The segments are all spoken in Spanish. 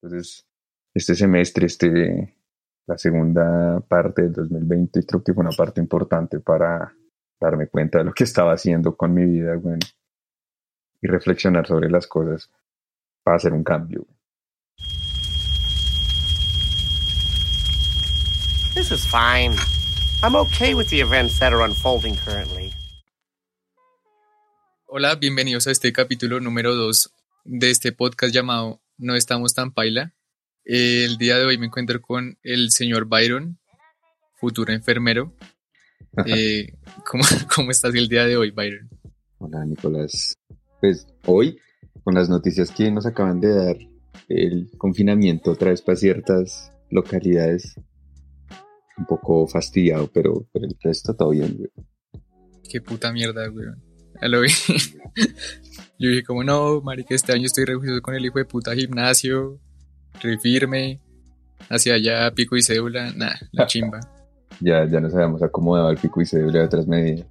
Entonces, este semestre, este, la segunda parte del 2020, creo que fue una parte importante para darme cuenta de lo que estaba haciendo con mi vida, güey, y reflexionar sobre las cosas para hacer un cambio. This is fine. I'm okay with the events that are unfolding currently. Hola, bienvenidos a este capítulo número 2 de este podcast llamado No estamos tan paila. El día de hoy me encuentro con el señor Byron, futuro enfermero. Eh, ¿cómo, ¿Cómo estás el día de hoy, Byron? Hola, Nicolás. Pues hoy, con las noticias que nos acaban de dar, el confinamiento otra vez para ciertas localidades, un poco fastidiado, pero, pero el resto todo bien, güey. Qué puta mierda, güey. Ya lo vi. Yo dije, como no, marica, este año estoy rejuicioso con el hijo de puta gimnasio, re firme, hacia allá, pico y cédula, nah, la chimba. Ya, ya nos habíamos acomodado el pico y cédula de otras medidas.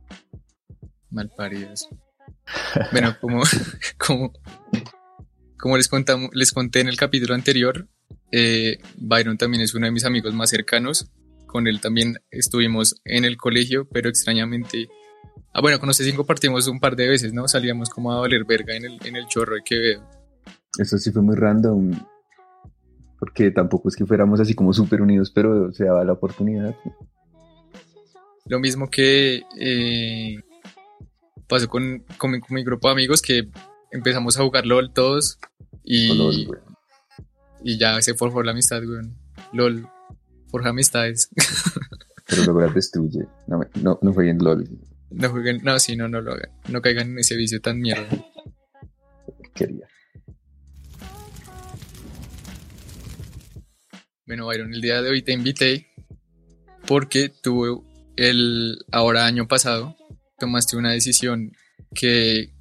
Malparidos. Bueno, como, como, como les, contamos, les conté en el capítulo anterior, eh, Byron también es uno de mis amigos más cercanos. Con él también estuvimos en el colegio, pero extrañamente. Ah, bueno, con ustedes compartimos un par de veces, ¿no? Salíamos como a valer verga en el, en el chorro de Quevedo. Eso sí fue muy random. Porque tampoco es que fuéramos así como súper unidos, pero se daba la oportunidad. Lo mismo que eh, pasó con, con, mi, con mi grupo de amigos que empezamos a jugar LOL todos y, LOL, y ya se forjó la amistad, güey. LOL, forja amistades. Pero lograr destruye. No, no, no fue en LOL. No jueguen, no, sí, no, no lo hagan. No caigan en ese vicio tan mierda. Quería. Bueno, Byron, el día de hoy te invité porque tú el ahora año pasado tomaste una decisión que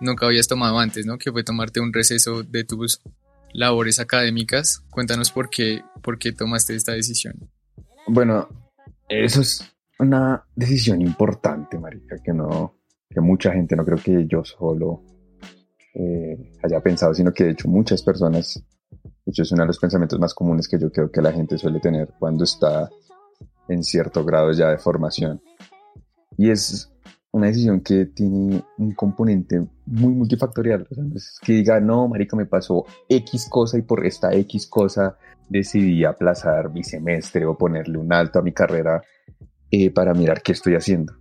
nunca habías tomado antes, ¿no? Que fue tomarte un receso de tus labores académicas. Cuéntanos por qué, por qué tomaste esta decisión. Bueno, eso es una decisión importante, marica, que no, que mucha gente, no creo que yo solo eh, haya pensado, sino que de hecho muchas personas, de hecho es uno de los pensamientos más comunes que yo creo que la gente suele tener cuando está en cierto grado ya de formación. Y es una decisión que tiene un componente muy multifactorial. O sea, es que diga, no, marica, me pasó X cosa y por esta X cosa decidí aplazar mi semestre o ponerle un alto a mi carrera eh, para mirar qué estoy haciendo.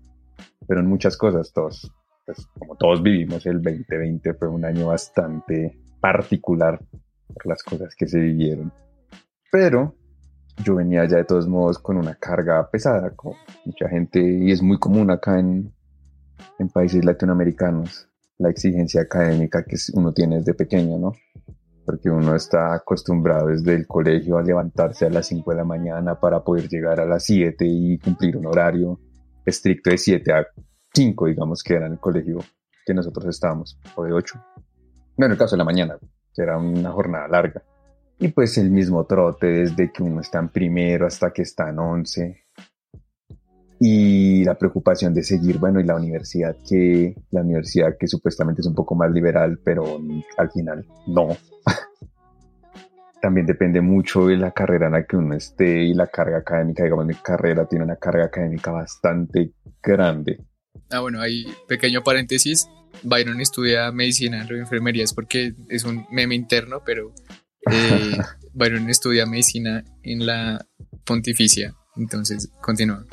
Pero en muchas cosas, todos, pues, como todos vivimos, el 2020 fue un año bastante particular por las cosas que se vivieron. Pero yo venía ya de todos modos con una carga pesada, como mucha gente, y es muy común acá en, en países latinoamericanos, la exigencia académica que uno tiene desde pequeño, ¿no? Porque uno está acostumbrado desde el colegio a levantarse a las 5 de la mañana para poder llegar a las 7 y cumplir un horario estricto de 7 a 5, digamos que era en el colegio que nosotros estábamos, o de 8. No, en el caso de la mañana, que era una jornada larga. Y pues el mismo trote desde que uno está en primero hasta que está en 11. Y la preocupación de seguir, bueno, y la universidad que, la universidad que supuestamente es un poco más liberal, pero al final no. También depende mucho de la carrera en la que uno esté y la carga académica. Digamos, mi carrera tiene una carga académica bastante grande. Ah, bueno, hay pequeño paréntesis. Byron estudia medicina, no enfermería, es porque es un meme interno, pero eh, Byron estudia medicina en la pontificia. Entonces, continúa.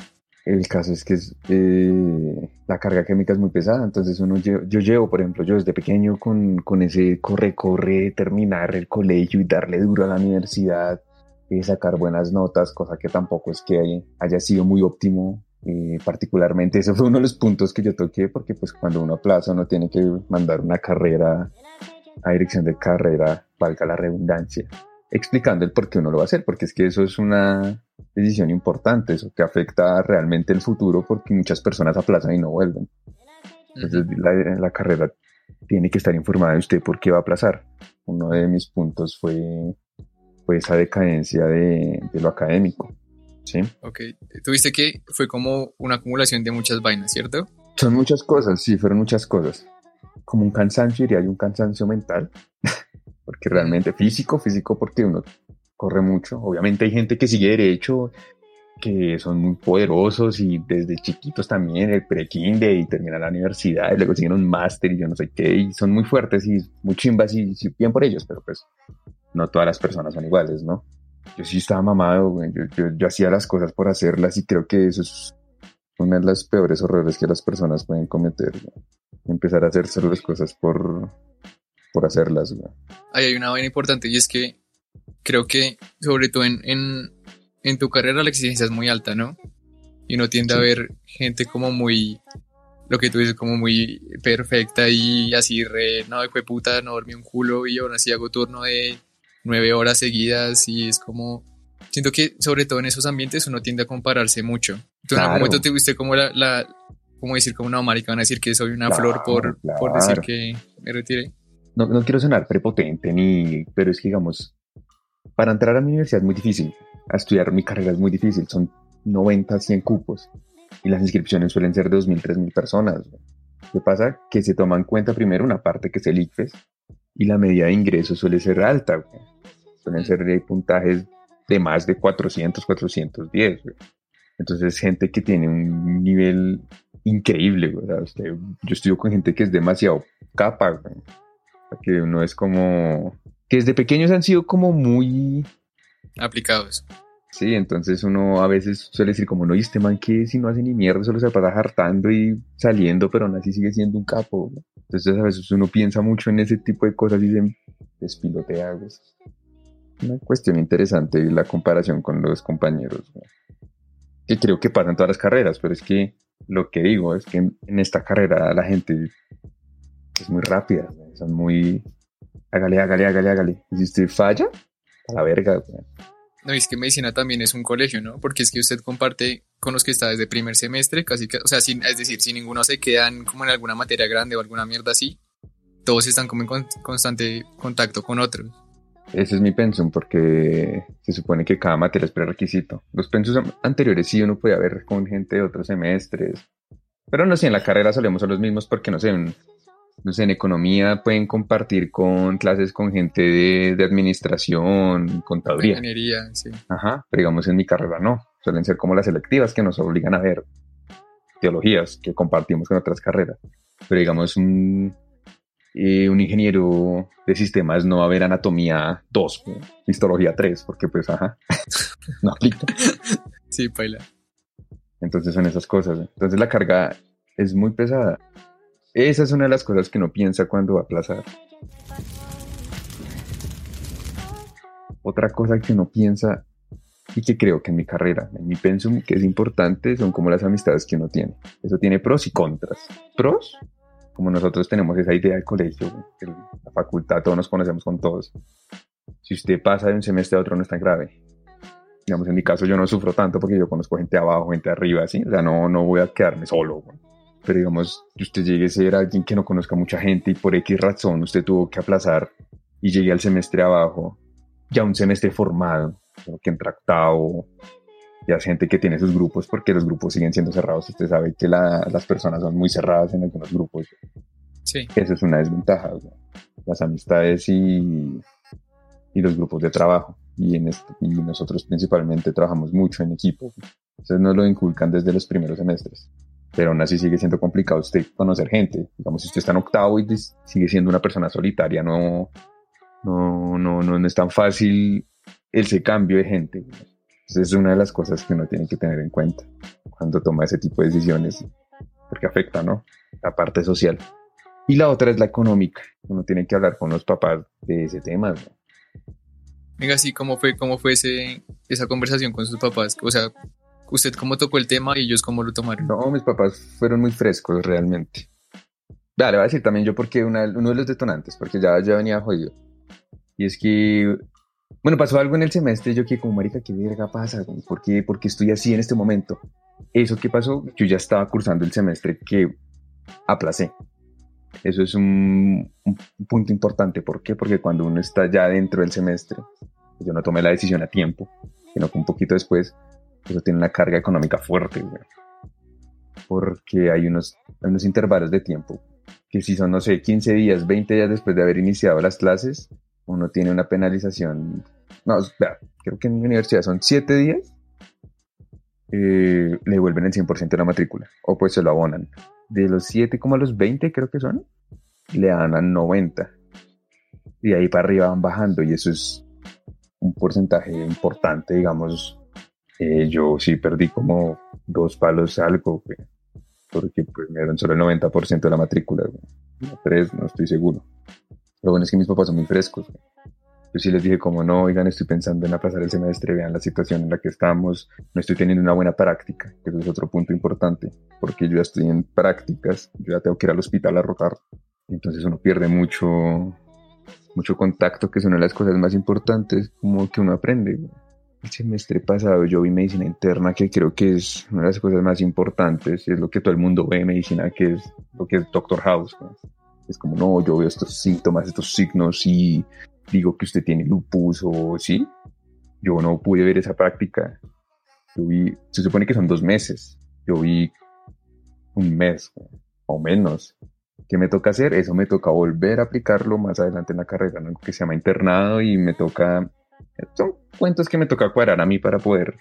El caso es que es, eh, la carga química es muy pesada, entonces uno yo llevo, por ejemplo, yo desde pequeño con, con ese corre-corre, terminar el colegio y darle duro a la universidad, y sacar buenas notas, cosa que tampoco es que haya, haya sido muy óptimo. eh, particularmente ese fue uno de los puntos que yo toqué porque pues cuando uno aplaza uno tiene que mandar una carrera a dirección de carrera, valga la redundancia, explicando el por qué uno lo va a hacer, porque es que eso es una decisión importante, eso que afecta realmente el futuro porque muchas personas aplazan y no vuelven. Entonces la, la carrera tiene que estar informada de usted por qué va a aplazar. Uno de mis puntos fue, fue esa decadencia de, de lo académico. ¿sí? Ok, tuviste que fue como una acumulación de muchas vainas, ¿cierto? Son muchas cosas, sí, fueron muchas cosas. Como un cansancio, diría yo, un cansancio mental. porque realmente físico, físico porque uno corre mucho. Obviamente hay gente que sigue derecho, que son muy poderosos y desde chiquitos también, el pre-kinder y terminan la universidad y luego siguen un máster y yo no sé qué, y son muy fuertes y muy chimbas y, bien por ellos, pero pues no todas las personas son iguales, ¿no? Yo sí estaba mamado, Yo, yo, yo hacía las cosas por hacerlas y creo que eso es una de las peores horrores que las personas pueden cometer. Empezar a hacerse las cosas por, por hacerlas. Ahí hay una vaina importante y es que creo que, sobre todo en, en, en tu carrera, la exigencia es muy alta, ¿no? Y uno tiende a ver gente como muy, lo que tú dices, como muy perfecta y así re, no, fue puta, no dormí un culo y aún así hago turno de nueve horas seguidas y es como, siento que sobre todo en esos ambientes uno tiende a compararse mucho. ¿Tú en algún momento te viste como la, la como decir como una marica, van a decir que soy una flor por, por decir que me retiré? No, no quiero sonar prepotente ni, pero es que digamos, para entrar a mi universidad es muy difícil, a estudiar mi carrera es muy difícil, son 90, 100 cupos y las inscripciones suelen ser de 2.000, 3.000 personas. ¿Qué pasa? Que se toma en cuenta primero una parte que es el ICFES y la medida de ingreso suele ser alta. Suelen ser de puntajes de más de 400, 410. Entonces, gente que tiene un nivel increíble. yo estudio con gente que es demasiado capa, que uno es como. que desde pequeños han sido como muy. aplicados. Sí, entonces uno a veces suele decir como, no, y este man que si no hace ni mierda, solo se pasa hartando y saliendo, pero aún así sigue siendo un capo. Entonces a veces uno piensa mucho en ese tipo de cosas y se despilotea. Es una cuestión interesante la comparación con los compañeros. Que creo que pasa en todas las carreras, pero es que lo que digo es que en, esta carrera la gente es muy rápida, son muy... Hágale, hágale, hágale, hágale. Y si usted falla, a la verga. No, es que medicina también es un colegio, ¿no? Porque es que usted comparte con los que está desde primer semestre, casi que, o sea, sin, es decir, si ninguno se quedan como en alguna materia grande o alguna mierda así, todos están como en constante contacto con otros. Ese es mi pensum porque se supone que cada materia es prerequisito. Los pensus anteriores sí uno podía ver con gente de otros semestres, pero no sé, en la carrera solemos ser los mismos porque no sé, no sé, en economía pueden compartir con clases con gente de, de administración, contaduría. Ingeniería, sí. Ajá, pero digamos en mi carrera no. Suelen ser como las selectivas que nos obligan a ver teologías que compartimos con otras carreras. Pero digamos un, eh, un ingeniero de sistemas no va a ver anatomía 2, histología 3, porque pues ajá, no aplica. Sí, paila. Entonces son esas cosas. Entonces la carga es muy pesada. Esa es una de las cosas que no piensa cuando va a aplazar. Otra cosa que no piensa y que creo que en mi carrera, en mi pensum, que es importante, son como las amistades que uno tiene. Eso tiene pros y contras. Pros, como nosotros tenemos esa idea del colegio, la facultad, todos nos conocemos con todos. Si usted pasa de un semestre a otro no es tan grave. Digamos, en mi caso yo no sufro tanto porque yo conozco gente abajo, gente arriba, así. O sea, no, no voy a quedarme solo pero digamos, usted llegue a ser alguien que no conozca mucha gente y por X razón usted tuvo que aplazar y llegue al semestre abajo, ya un semestre formado, que entra octavo, ya es gente que tiene sus grupos porque los grupos siguen siendo cerrados. Usted sabe que las personas son muy cerradas en algunos grupos. Sí. Eso es una desventaja. Las amistades y, y los grupos de trabajo. Y, en y nosotros principalmente trabajamos mucho en equipo. Entonces nos lo inculcan desde los primeros semestres pero aún así sigue siendo complicado usted conocer gente. Digamos, si usted está en octavo y sigue siendo una persona solitaria, no, no, no, no, es tan fácil ese cambio de gente. Entonces es una de las cosas que uno tiene que tener en cuenta cuando toma ese tipo de decisiones, porque afecta, ¿no? La parte social. Y la otra es la económica. Uno tiene que hablar con los papás de ese tema. Venga, sí, ¿cómo fue, cómo fue ese, esa conversación con sus papás? O sea, ¿Usted cómo tocó el tema y ellos cómo lo tomaron? No, mis papás fueron muy frescos realmente. Vale, voy a decir también yo porque uno de los detonantes, porque ya, ya venía jodido. Y es que, bueno, pasó algo en el semestre, yo que como marica, ¿qué verga pasa? ¿Por qué, ¿Por qué estoy así en este momento? Eso que pasó, yo ya estaba cursando el semestre que aplacé. Eso es un, un, punto importante. ¿Por qué? Porque cuando uno está ya dentro del semestre, yo no tomé la decisión a tiempo, sino que un poquito después, eso tiene una carga económica fuerte, Porque hay unos, unos intervalos de tiempo que si son, no sé, 15 días, 20 días después de haber iniciado las clases, uno tiene una penalización. No, creo que en mi universidad son siete días. eh, le devuelven el 100% de la matrícula. O pues se lo abonan. De los 7 como a los 20 creo que son, le dan a 90. Y ahí para arriba van bajando. Y eso es un porcentaje importante, digamos. Eh, yo sí perdí como dos palos algo, güey, porque pues me dieron solo el 90% de la matrícula, güey. Tres, no estoy seguro. Lo bueno es que mis papás son muy frescos. güey. Yo sí les dije como no, oigan, estoy pensando en aplazar el semestre, vean la situación en la que estamos, no estoy teniendo una buena práctica, que es otro punto importante, porque yo ya estoy en prácticas, yo ya tengo que ir al hospital a rotar, entonces uno pierde mucho, mucho contacto, que es una de las cosas más importantes, como que uno aprende. güey. El semestre pasado yo vi medicina interna, que creo que es una de las cosas más importantes, es lo que todo el mundo ve en medicina, que es lo que es Doctor House. güey. Es como, no, yo veo estos síntomas, estos signos y digo que usted tiene lupus o sí. Yo no pude ver esa práctica. Yo vi, se supone que son dos meses. Yo vi un mes o menos. ¿Qué me toca hacer? Eso me toca volver a aplicarlo más adelante en la carrera, ¿no? que se llama internado y me toca... Son cuentos que me toca cuadrar a mí para poder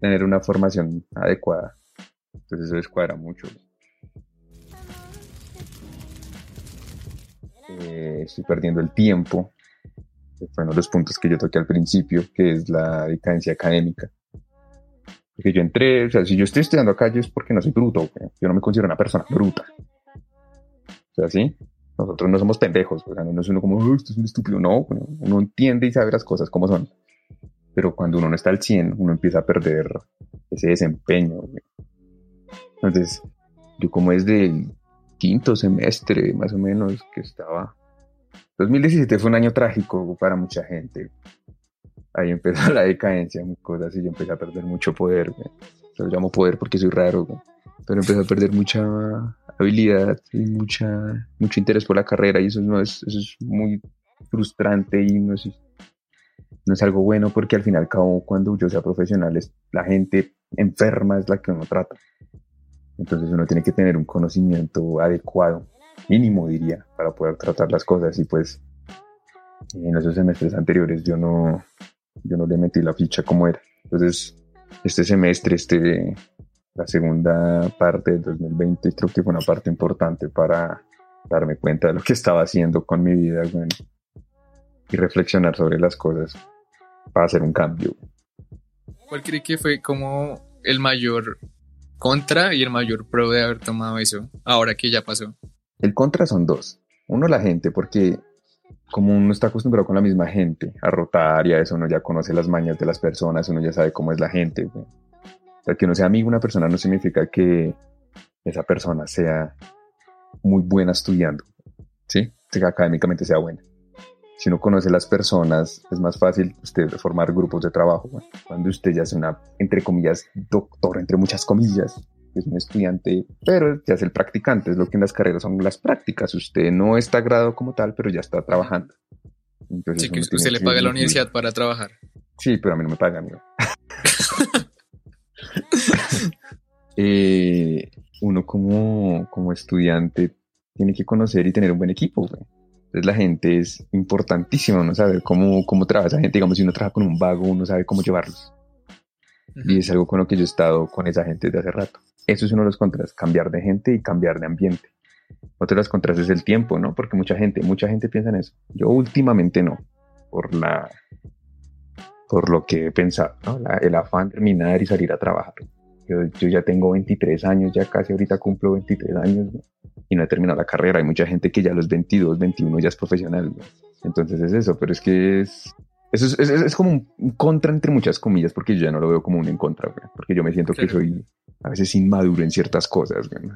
tener una formación adecuada. Entonces eso descuadra mucho. Eh, estoy perdiendo el tiempo. que Fue uno de los puntos que yo toqué al principio, que es la decadencia académica. Porque yo entré, o sea, si yo estoy estudiando acá, yo es porque no soy bruto. Yo no me considero una persona bruta. O sea, ¿sí? Nosotros no somos pendejos. O sea, no es uno como, "Oh, esto es un estúpido. No, uno entiende y sabe las cosas como son. Pero cuando uno no está al 100, uno empieza a perder ese desempeño. güey. Entonces, yo como desde el quinto semestre, más o menos, que estaba... 2017 fue un año trágico para mucha gente. Ahí empezó la decadencia, muchas cosas, y yo empecé a perder mucho poder. güey. Yo lo llamo poder porque soy raro, güey. pero empecé a perder mucha habilidad y mucha, mucho interés por la carrera, y eso, no es, eso es muy frustrante y no es, no es algo bueno porque al fin y al cabo, cuando yo sea profesional, es, la gente enferma es la que uno trata. Entonces uno tiene que tener un conocimiento adecuado, mínimo diría, para poder tratar las cosas. Y pues en esos semestres anteriores yo no, yo no le metí la ficha como era. Entonces este semestre, este, la segunda parte del 2020, creo que fue una parte importante para darme cuenta de lo que estaba haciendo con mi vida, bueno, y reflexionar sobre las cosas para hacer un cambio. ¿Cuál cree que fue como el mayor contra y el mayor pro de haber tomado eso ahora que ya pasó? El contra son dos. Uno, la gente, porque como uno está acostumbrado con la misma gente a rotar y a eso, uno ya conoce las mañas de las personas, uno ya sabe cómo es la gente. güey. Sea, que uno sea amigo de una persona no significa que esa persona sea muy buena estudiando, ¿sí? Que académicamente sea buena. Si uno conoce las personas, es más fácil usted formar grupos de trabajo. Cuando usted ya es una, entre comillas, doctor, entre muchas comillas, es un estudiante, pero ya es el practicante, es lo que en las carreras son las prácticas. Usted no está graduado como tal, pero ya está trabajando. Entonces, Así que usted le paga a la universidad para trabajar. Sí, pero a mí no me pagan. güey. Eh, uno como, como estudiante tiene que conocer y tener un buen equipo. güey. Entonces la gente es importantísima, uno sabe cómo, cómo trabaja esa gente. Digamos, si uno trabaja con un vago, uno sabe cómo llevarlos. Y es algo con lo que yo he estado con esa gente desde hace rato. Eso es uno de los contras, cambiar de gente y cambiar de ambiente. Otro de los contras es el tiempo, ¿no? Porque mucha gente, mucha gente piensa en eso. Yo últimamente no, por la, por lo que he pensado, ¿no? La- el afán de terminar y salir a trabajar. Yo, yo ya tengo 23 años, ya casi ahorita cumplo 23 años ¿no? y no he terminado la carrera. Hay mucha gente que ya a los 22, 21 ya es profesional. ¿no? Entonces es eso, pero es que es, eso es, es- es como un contra entre muchas comillas, porque yo ya no lo veo como un en contra, güey, porque yo me siento que soy a veces inmaduro en ciertas cosas. güey.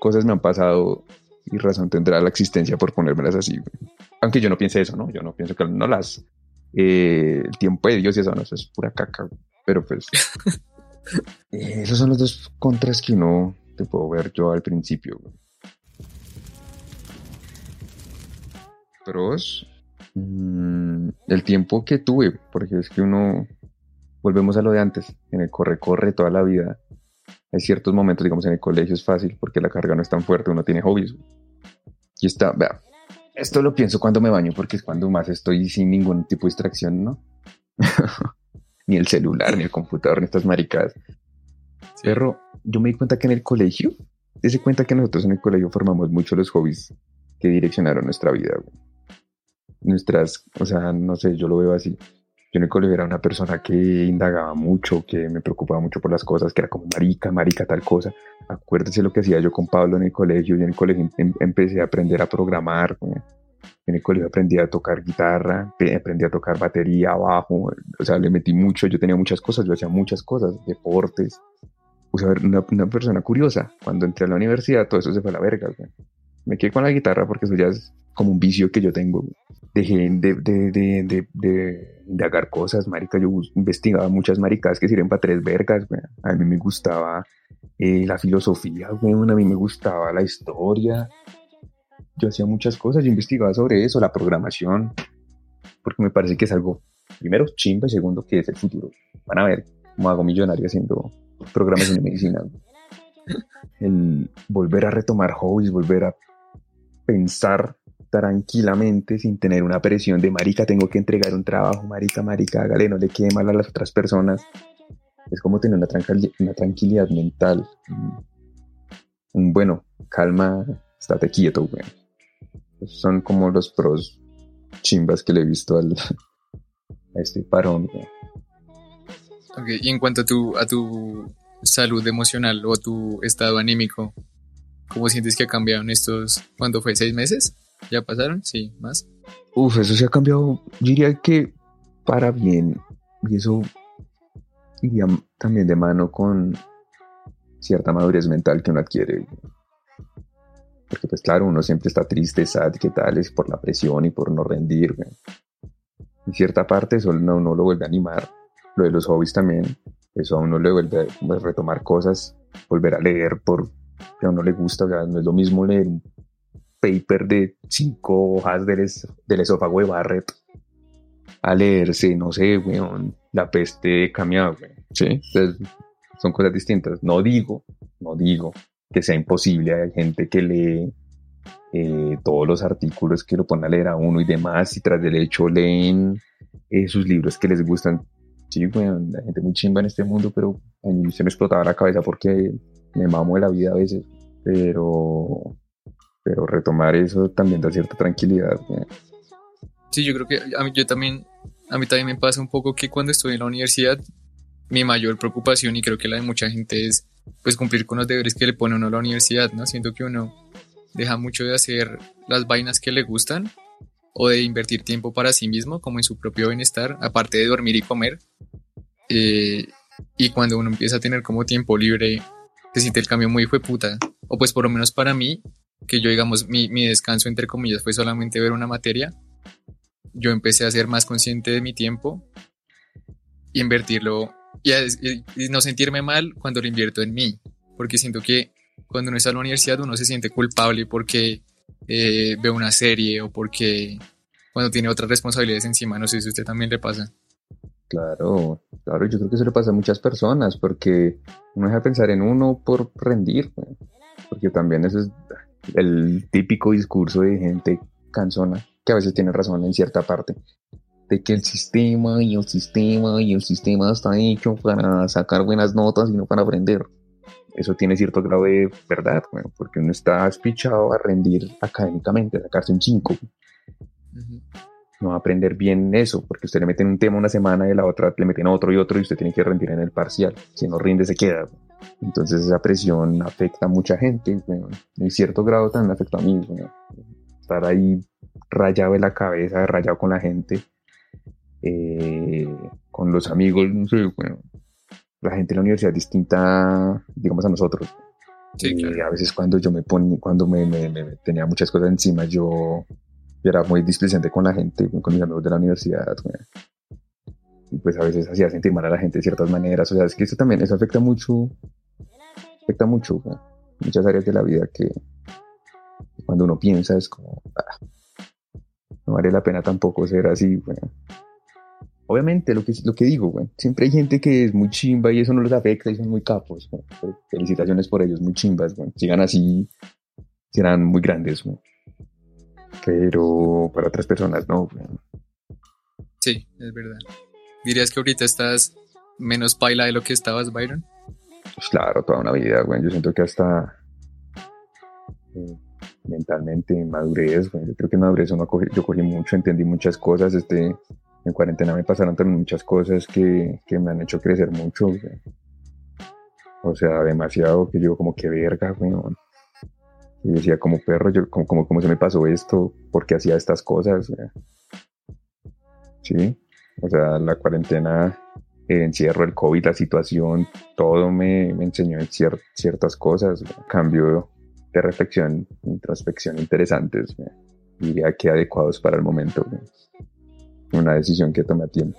Cosas me han pasado y razón tendrá la existencia por ponérmelas así. güey. Aunque yo no piense eso, ¿no? Yo no pienso que no las... eh, el tiempo de Dios y eso, no, eso es pura caca. güey. Pero pues... eh, esos son los dos contras que uno te puedo ver yo al principio. güey. Pros, mm, el tiempo que tuve, porque es que uno, volvemos a lo de antes, en el corre-corre toda la vida. Hay ciertos momentos, digamos, en el colegio es fácil porque la carga no es tan fuerte, uno tiene hobbies. Y está, vea, esto lo pienso cuando me baño porque es cuando más estoy sin ningún tipo de distracción, ¿no? ni el celular, ni el computador, ni estas maricadas. Pero yo me di cuenta que en el colegio, se cuenta que nosotros en el colegio formamos mucho los hobbies que direccionaron nuestra vida. Nuestras, o sea, no sé, yo lo veo así. Yo en el colegio era una persona que indagaba mucho, que me preocupaba mucho por las cosas, que era como marica, marica, tal cosa. Acuérdese lo que hacía yo con Pablo en el colegio. Yo en el colegio em, empecé a aprender a programar. En el colegio aprendí a tocar guitarra, aprendí a tocar batería, bajo. O sea, le metí mucho. Yo tenía muchas cosas, yo hacía muchas cosas, deportes. O sea, una, una persona curiosa. Cuando entré a la universidad, todo eso se fue a la verga. Me quedé con la guitarra porque eso ya es como un vicio que yo tengo. Dejé de, de, de, de, cosas, marica. Yo investigaba muchas maricas que sirven para tres vergas, A mí me gustaba eh, la filosofía, A mí me gustaba la historia. Yo hacía muchas cosas, yo investigaba sobre eso, la programación, porque me parece que es algo, primero, chimba y segundo, que es el futuro. Van a ver cómo hago millonario haciendo programación de medicina. El volver a retomar hobbies, volver a pensar tranquilamente sin tener una presión de marica, tengo que entregar un trabajo, marica, marica, hágale, no le quede mal a las otras personas. Es como tener una, una tranquilidad mental. Un bueno, calma, estate quieto, güey. son como los pros chimbas que le he visto al, a este parón, y en cuanto a tu, a tu salud emocional o tu estado anímico, ¿cómo sientes que ha cambiado en estos, ¿cuándo fue? ¿Seis meses? ¿Ya pasaron? Sí, más. Uf, eso se ha cambiado, yo diría que para bien. Y eso iría también de mano con cierta madurez mental que uno adquiere. Porque pues claro, uno siempre está triste, sad, qué tal, es por la presión y por no rendir. En cierta parte eso no, uno lo vuelve a animar. Lo de los hobbies también, eso a uno le vuelve a pues, retomar cosas, volver a leer por que a uno le gusta, no es lo mismo leer un paper de cinco hojas del, del esófago de Barrett a leerse, no sé, weón, la peste de Camiá, ¿sí? Entonces, son cosas distintas. No digo, no digo que sea imposible, hay gente que lee eh, todos los artículos que lo ponen a leer a uno y demás, y tras del hecho leen eh, sus libros que les gustan. Sí, weón, la gente muy chimba en este mundo, pero a mí se me explotaba la cabeza porque me mamo de la vida a veces, pero pero retomar eso también da cierta tranquilidad. Sí, yo creo que a mí, yo también, a mí también me pasa un poco que cuando estoy en la universidad, mi mayor preocupación y creo que la de mucha gente es pues cumplir con los deberes que le pone uno a la universidad, ¿no? Siento que uno deja mucho de hacer las vainas que le gustan o de invertir tiempo para sí mismo, como en su propio bienestar, aparte de dormir y comer. Eh, y cuando uno empieza a tener como tiempo libre, se siente el cambio muy fue puta. O pues por lo menos para mí, que yo, digamos, mi, mi descanso, entre comillas, fue solamente ver una materia, yo empecé a ser más consciente de mi tiempo y invertirlo y, no sentirme mal cuando lo invierto en mí, porque siento que cuando uno está en la universidad uno se siente culpable porque eh, ve una serie o porque cuando tiene otras responsabilidades encima, no sé si a usted también le pasa. Claro, claro, yo creo que eso le pasa a muchas personas porque uno deja de pensar en uno por rendir, porque también eso es el típico discurso de gente cansona, que a veces tiene razón en cierta parte, de que el sistema y el sistema y el sistema está hecho para sacar buenas notas y no para aprender. Eso tiene cierto grado de verdad, porque uno está espichado a rendir académicamente, a sacarse un 5. No va a aprender bien eso, porque usted le mete un tema una semana y la otra le meten otro y otro y usted tiene que rendir en el parcial. Si no rinde, se queda. Entonces esa presión afecta a mucha gente, en cierto grado también afecta a mí, estar ahí rayado de la cabeza, rayado con la gente, eh, con los amigos, no sé, bueno, la gente en la universidad es distinta, digamos, a nosotros. y A veces cuando yo me ponía, cuando me, tenía muchas cosas encima, yo, era muy displicente con la gente, con mis amigos de la universidad. Y pues a veces hacía sentir mal a la gente de ciertas maneras. O sea, es que eso también, eso afecta mucho afecta mucho, muchas áreas de la vida que cuando uno piensa es como, ah, no vale la pena tampoco ser así, Obviamente, lo que, lo que digo, siempre hay gente que es muy chimba y eso no les afecta y son muy capos. felicitaciones por ellos, muy chimbas, sigan así, serán muy grandes. pero para otras personas no. Sí, es verdad. ¿Dirías que ahorita estás menos paila de lo que estabas, Byron? Pues claro, toda una vida, güey. Yo siento que hasta eh, mentalmente, madurez, güey. Yo creo que madurez uno cogí, yo cogí mucho, entendí muchas cosas. Este, en cuarentena me pasaron también muchas cosas que, que me han hecho crecer mucho, güey. O sea, demasiado que yo como que verga, güey. Y decía, como perro, yo, como, como, como se me pasó esto, porque hacía estas cosas. Güey. Sí, o sea, la cuarentena, el encierro, el COVID, la situación, todo me, me enseñó ciertas cosas. Cambio de reflexión, introspección interesantes. Diría que adecuados para el momento. Una decisión que tomé a tiempo.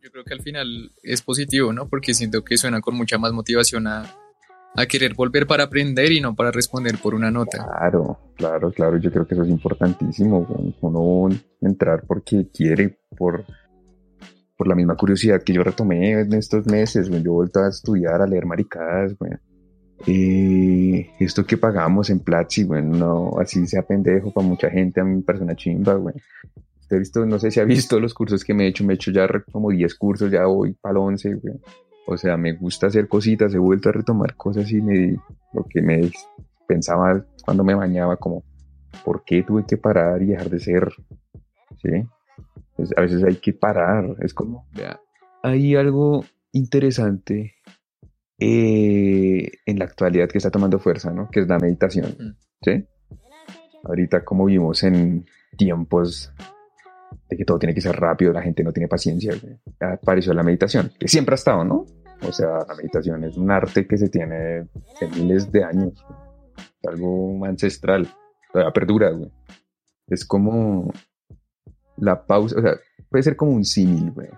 Yo creo que al final es positivo, ¿no? Porque siento que suena con mucha más motivación a, a querer volver para aprender y no para responder por una nota. Claro, claro, claro, yo creo que eso es importantísimo, uno entrar porque quiere, por, por la misma curiosidad que yo retomé en estos meses, yo he vuelto a estudiar, a leer maricadas, eh, esto que pagamos en Platzi, bueno, no, así sea pendejo para mucha gente, a mi persona chimba, güey. Usted visto, no sé si ha visto los cursos que me he hecho, me he hecho ya como 10 cursos, ya voy para el 11, güey. O sea, me gusta hacer cositas, he vuelto a retomar cosas y me, lo que me pensaba cuando me bañaba, como, ¿por qué tuve que parar y dejar de ser? ¿Sí? a veces hay que parar, es como, vea, hay algo interesante eh, en la actualidad que está tomando fuerza, ¿no? Que es la meditación. ¿sí? Ahorita como vimos en tiempos de que todo tiene que ser rápido, la gente no tiene paciencia. Apareció la meditación, que siempre ha estado, ¿no? O sea, la meditación es un arte que se tiene de miles de años, algo ancestral, todavía perdura, güey. Es como la pausa, o sea, puede ser como un símil, güey.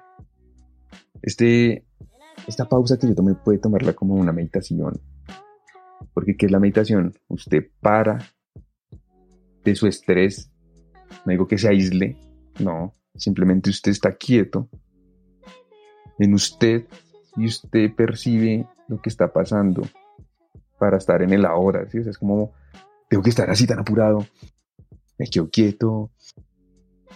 Este, esta pausa que yo tomé puede tomarla como una meditación. Porque ¿qué es la meditación? Usted para de su estrés, no digo que se aísle, no, simplemente usted está quieto en usted y usted percibe lo que está pasando para estar en el ahora, ¿sí? es como, tengo que estar así tan apurado, me quedo quieto,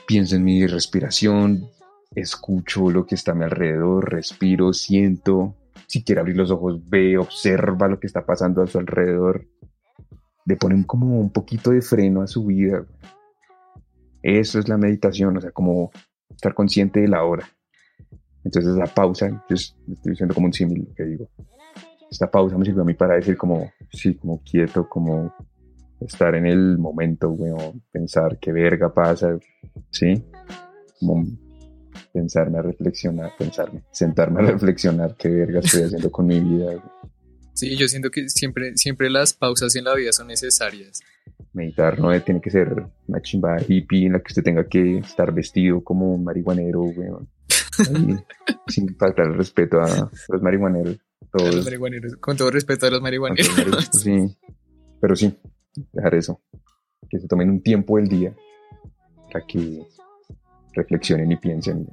pienso en mi respiración, escucho lo que está a mi alrededor, respiro, siento, si quiere abrir los ojos, ve, observa lo que está pasando a su alrededor, le ponen como un poquito de freno a su vida. Eso es la meditación, o sea, como estar consciente de la hora. Entonces la pausa, pues, estoy diciendo como un símil que digo. Esta pausa me sirvió a mí para decir como, sí, como quieto, como estar en el momento, weón, pensar qué verga pasa, ¿sí? Como pensarme a reflexionar, pensarme, sentarme a reflexionar qué verga estoy haciendo con mi vida. Sí, yo siento que siempre, siempre las pausas en la vida son necesarias meditar no tiene que ser una chimba hippie en la que usted tenga que estar vestido como un marihuanero, weón. sin faltar el respeto a los marihuaneros. con todo respeto a los marihuaneros. sí, pero sí, dejar eso. Que se tomen un tiempo del día para que reflexionen y piensen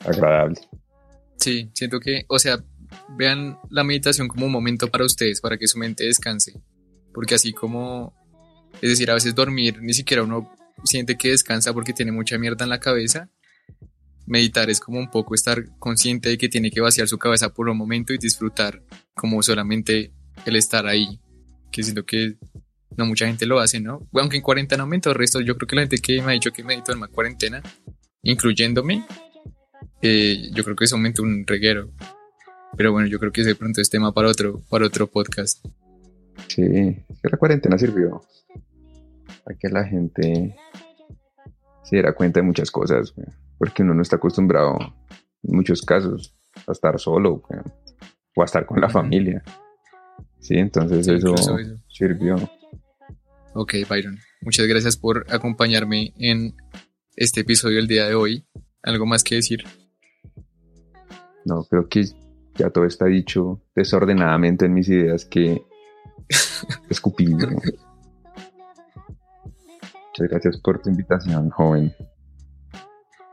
agradable. Sí, siento que, o sea, vean la meditación como un momento para ustedes, para que su mente descanse. Porque así como es decir, a veces dormir ni siquiera uno siente que descansa porque tiene mucha mierda en la cabeza. Meditar es como un poco estar consciente de que tiene que vaciar su cabeza por un momento y disfrutar como solamente el estar ahí. Que siento que no mucha gente lo hace, ¿no? Aunque en cuarentena aumenta el resto, yo creo que la gente que me ha dicho que medito en la cuarentena, incluyéndome, eh, yo creo que eso aumenta un reguero. Pero bueno, yo creo que ese pronto es tema para otro, para otro podcast. Sí, es que la cuarentena sirvió para que la gente se diera cuenta de muchas cosas, porque uno no está acostumbrado en muchos casos a estar solo o a estar con la familia. Sí, entonces eso, sirvió. Ok, Byron, muchas gracias por acompañarme en este episodio el día de hoy. ¿Algo más que decir? No, creo que ya todo está dicho desordenadamente en mis ideas que escupí. Muchas gracias por tu invitación, joven.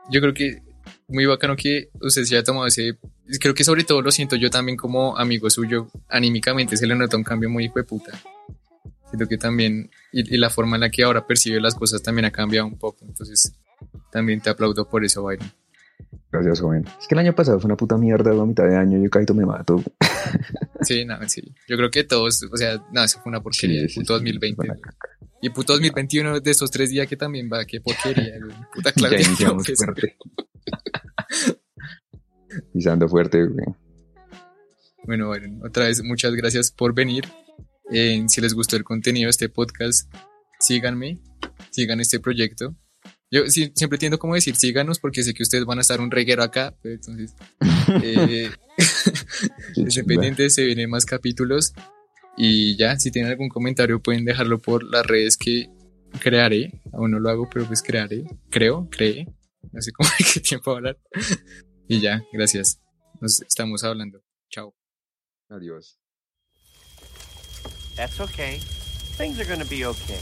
Yo creo que muy bacano que usted se haya tomado ese. Creo que sobre todo lo siento yo también como amigo suyo. Anímicamente se le nota un cambio muy hijo de puta. Siento que también, y, y la forma en la que ahora percibe las cosas también ha cambiado un poco. Entonces, también te aplaudo por eso, Byron. Gracias, joven. Es que el año pasado fue una puta mierda, a mitad de año yo casi me mato. Sí, no, sí. Yo creo que todos, o sea, no, eso fue una porquería. Sí, sí, puto sí, 2020. fue una caca. Y puto 2021 de esos tres días que también va, qué porquería. Puta Ya Claudia. López, fuerte. Pisando fuerte, güey. Bueno, Byron, otra vez muchas gracias por venir. Eh, si les gustó el contenido de este podcast, síganme, sigan este proyecto. Yo sí- siempre tiendo como decir síganos porque sé que ustedes van a estar un reguero acá, pero entonces eh, pendientes, se vienen más capítulos y ya, si tienen algún comentario pueden dejarlo por las redes que crearé, aún no lo hago, pero pues crearé, creo, creé, no sé cómo hay qué tiempo hablar y ya, gracias, nos estamos hablando, chao. Adiós. That's okay. Things are gonna be okay.